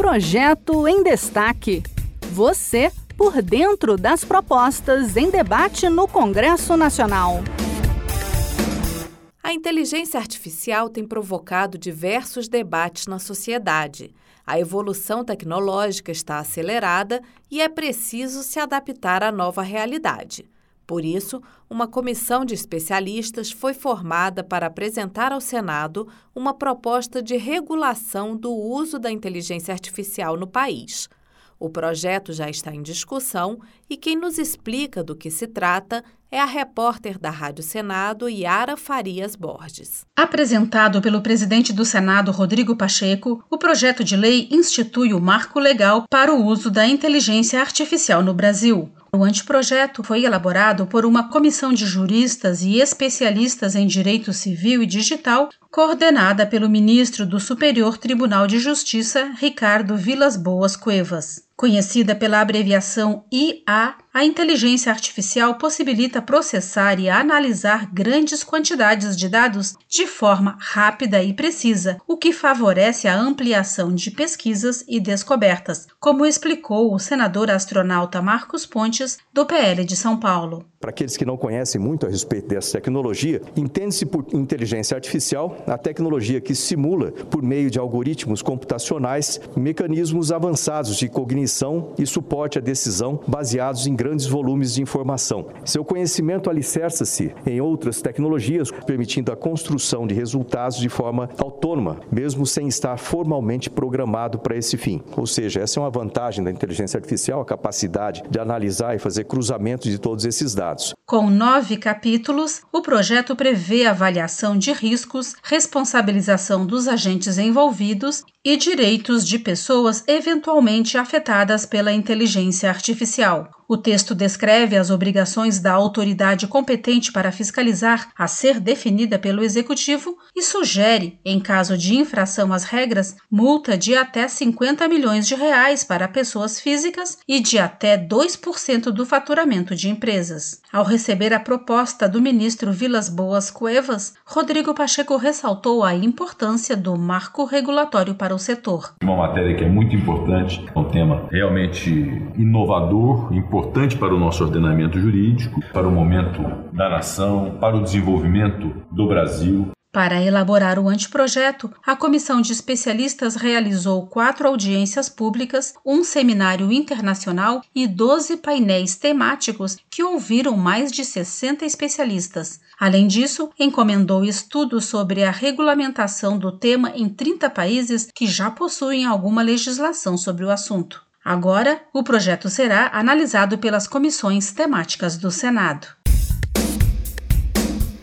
Projeto em Destaque. Você por dentro das propostas em debate no Congresso Nacional. A inteligência artificial tem provocado diversos debates na sociedade. A evolução tecnológica está acelerada e é preciso se adaptar à nova realidade. Por isso, uma comissão de especialistas foi formada para apresentar ao Senado uma proposta de regulação do uso da inteligência artificial no país. O projeto já está em discussão e quem nos explica do que se trata é a repórter da Rádio Senado, Yara Farias Borges. Apresentado pelo presidente do Senado, Rodrigo Pacheco, o projeto de lei institui o marco legal para o uso da inteligência artificial no Brasil. O anteprojeto foi elaborado por uma comissão de juristas e especialistas em direito civil e digital, coordenada pelo ministro do Superior Tribunal de Justiça, Ricardo Vilas Boas Cuevas. Conhecida pela abreviação IA, a inteligência artificial possibilita processar e analisar grandes quantidades de dados de forma rápida e precisa, o que favorece a ampliação de pesquisas e descobertas, como explicou o senador astronauta Marcos Pontes, do PL de São Paulo. Para aqueles que não conhecem muito a respeito dessa tecnologia, entende-se por inteligência artificial a tecnologia que simula, por meio de algoritmos computacionais, mecanismos avançados de cognição e suporte à decisão baseados em grandes volumes de informação. Seu conhecimento alicerça-se em outras tecnologias, permitindo a construção de resultados de forma autônoma, mesmo sem estar formalmente programado para esse fim. Ou seja, essa é uma vantagem da inteligência artificial, a capacidade de analisar e fazer cruzamentos de todos esses dados. Com nove capítulos, o projeto prevê avaliação de riscos, responsabilização dos agentes envolvidos e direitos de pessoas eventualmente afetadas pela inteligência artificial. O texto descreve as obrigações da autoridade competente para fiscalizar, a ser definida pelo Executivo, e sugere, em caso de infração às regras, multa de até 50 milhões de reais para pessoas físicas e de até 2% do faturamento de empresas. Ao receber a proposta do ministro Vilas Boas Cuevas, Rodrigo Pacheco ressaltou a importância do marco regulatório para o setor. Uma matéria que é muito importante, é um tema realmente inovador, importante importante para o nosso ordenamento jurídico, para o momento da nação, para o desenvolvimento do Brasil. Para elaborar o anteprojeto, a comissão de especialistas realizou quatro audiências públicas, um seminário internacional e 12 painéis temáticos que ouviram mais de 60 especialistas. Além disso, encomendou estudos sobre a regulamentação do tema em 30 países que já possuem alguma legislação sobre o assunto. Agora, o projeto será analisado pelas comissões temáticas do Senado.